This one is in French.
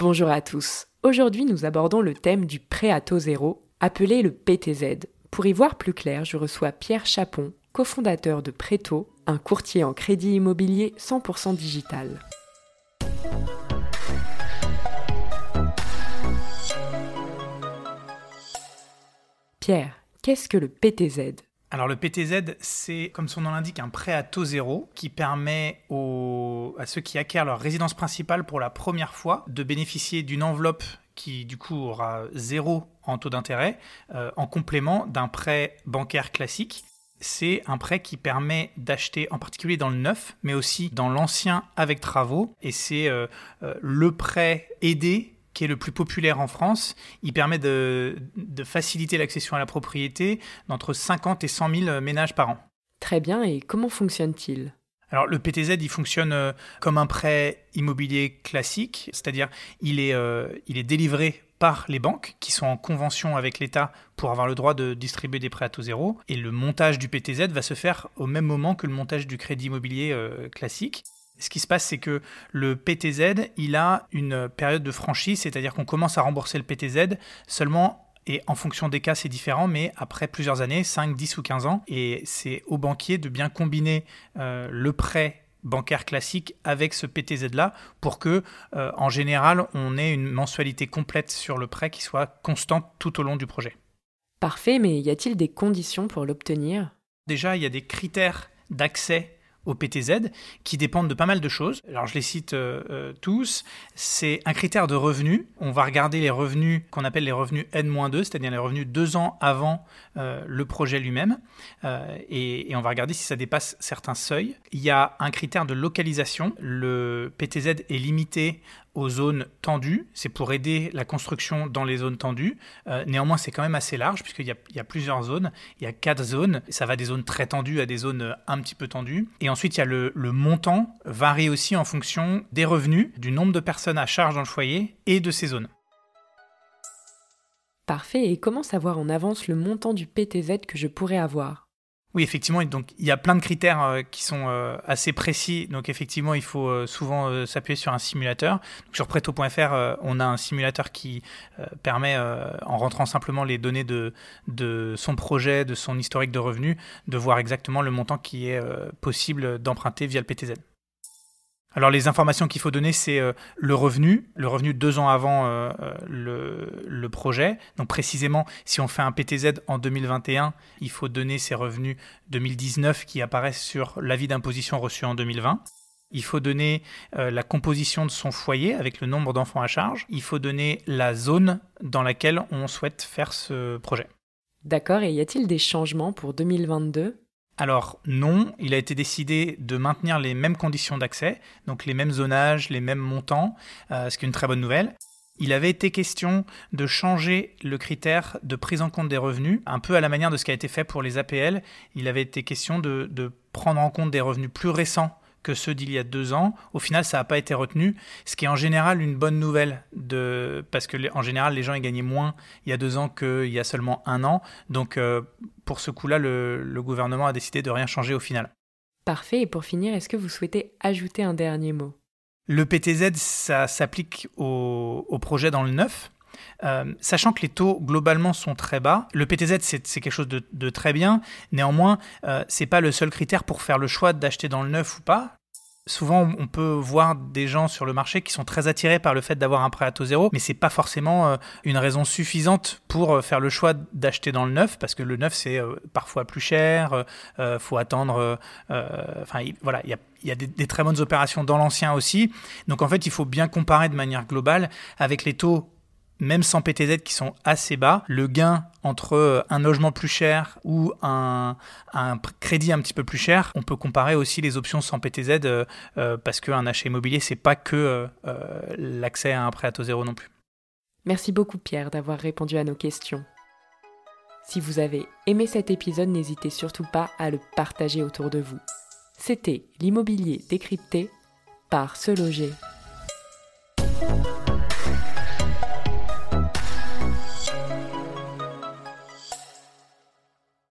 Bonjour à tous. Aujourd'hui, nous abordons le thème du prêt à taux zéro, appelé le PTZ. Pour y voir plus clair, je reçois Pierre Chapon, cofondateur de Préto, un courtier en crédit immobilier 100% digital. Pierre, qu'est-ce que le PTZ alors le PTZ, c'est comme son nom l'indique un prêt à taux zéro qui permet à ceux qui acquièrent leur résidence principale pour la première fois de bénéficier d'une enveloppe qui du coup aura zéro en taux d'intérêt euh, en complément d'un prêt bancaire classique. C'est un prêt qui permet d'acheter en particulier dans le neuf, mais aussi dans l'ancien avec travaux. Et c'est euh, euh, le prêt aidé qui est le plus populaire en France. Il permet de, faciliter l'accession à la propriété d'entre 50 et 100 000 ménages par an. Très bien, et comment fonctionne-t-il? Alors le PTZ, il fonctionne euh, comme un prêt immobilier classique, c'est-à-dire il, est, euh, il est délivré par les banques qui sont en convention avec l'État pour avoir le droit de distribuer des prêts à taux zéro. Et le montage du PTZ va se faire au même moment que le montage du crédit immobilier euh, classique ce qui se passe, c'est que le PTZ, il a une période de franchise, c'est-à-dire qu'on commence à rembourser le PTZ seulement et en fonction des cas, c'est différent, mais après plusieurs années, 5, 10 ou 15 ans. Et c'est au banquier de bien combiner euh, le prêt bancaire classique avec ce PTZ-là pour que, euh, en général, on ait une mensualité complète sur le prêt qui soit constante tout au long du projet. Parfait, mais y a-t-il des conditions pour l'obtenir? Déjà, il y a des critères d'accès au PTZ qui dépendent de pas mal de choses. Alors je les cite euh, euh, tous. C'est un critère de revenu. On va regarder les revenus qu'on appelle les revenus N-2, c'est-à-dire les revenus deux ans avant euh, le projet lui-même. Et, et, on va regarder si ça dépasse certains seuils. Il y a un critère de localisation. Le PTZ est limité aux zones tendues. C'est pour aider la construction dans les zones tendues. Euh, néanmoins, c'est quand même assez large puisqu'il y, y, a plusieurs zones. Il y a quatre zones. Ça va des zones très tendues à des zones euh, un petit peu tendues. Et ensuite, il y a le montant varie aussi en fonction des revenus, du nombre de personnes à charge dans le foyer et de ces zones. Parfait. Et comment savoir en avance le montant du PTZ que je pourrais avoir? Oui, effectivement, donc il y a plein de critères euh, qui sont euh, assez précis. Donc effectivement, il faut euh, souvent s'appuyer sur un simulateur. sur Preto.fr, on a un simulateur qui permet, en rentrant simplement les données de, de son projet, de son historique de revenus, de voir exactement le montant qui est possible d'emprunter via le PTZ. Alors les informations qu'il faut donner, c'est euh, le revenu, le revenu deux ans avant euh, euh, le, projet. Donc précisément, si on fait un PTZ en 2021, il faut donner ces revenus 2019 qui apparaissent sur l'avis d'imposition reçu en 2020. Il faut donner la composition de son foyer avec le nombre d'enfants à charge. Il faut donner la zone dans laquelle on souhaite faire ce projet. D'accord, et y a-t-il des changements pour 2022 alors non, il a été décidé de maintenir les mêmes conditions d'accès, donc les mêmes zonages, les mêmes montants, euh, ce qui est une très bonne nouvelle. Il avait été question de changer le critère de prise en compte des revenus, un peu à la manière de ce qui a été fait pour les APL. Il avait été question de, de prendre en compte des revenus plus récents que ceux d'il y a deux ans. Au final, ça n'a pas été retenu, ce qui est en général une bonne nouvelle, de... parce que en général, les gens y gagnaient moins il y a deux ans qu'il y a seulement un an. Donc, euh, pour ce coup-là, le, gouvernement a décidé de rien changer au final. Parfait. Et pour finir, est-ce que vous souhaitez ajouter un dernier mot? Le PTZ, ça s'applique au, projet dans le neuf. Euh, sachant que les taux globalement sont très bas, le PTZ c'est quelque chose de, très bien. Néanmoins, euh, c'est pas le seul critère pour faire le choix d'acheter dans le neuf ou pas souvent on peut voir des gens sur le marché qui sont très attirés par le fait d'avoir un prêt à taux zéro, mais c'est pas forcément euh, une raison suffisante pour euh, faire le choix d'acheter dans le neuf, parce que le neuf c'est euh, parfois plus cher, il faut attendre, enfin voilà, il y a des, très bonnes opérations dans l'ancien aussi. Donc en fait, il faut bien comparer de manière globale avec les taux même sans PTZ qui sont assez bas, le gain entre euh, un logement plus cher ou un, crédit un petit peu plus cher, on peut comparer aussi les options sans PTZ euh, euh, parce qu'un achat immobilier, c'est pas que l'accès à un prêt à taux zéro non plus. Merci beaucoup Pierre d'avoir répondu à nos questions. Si vous avez aimé cet épisode, n'hésitez surtout pas à le partager autour de vous. C'était l'immobilier décrypté par Se Loger.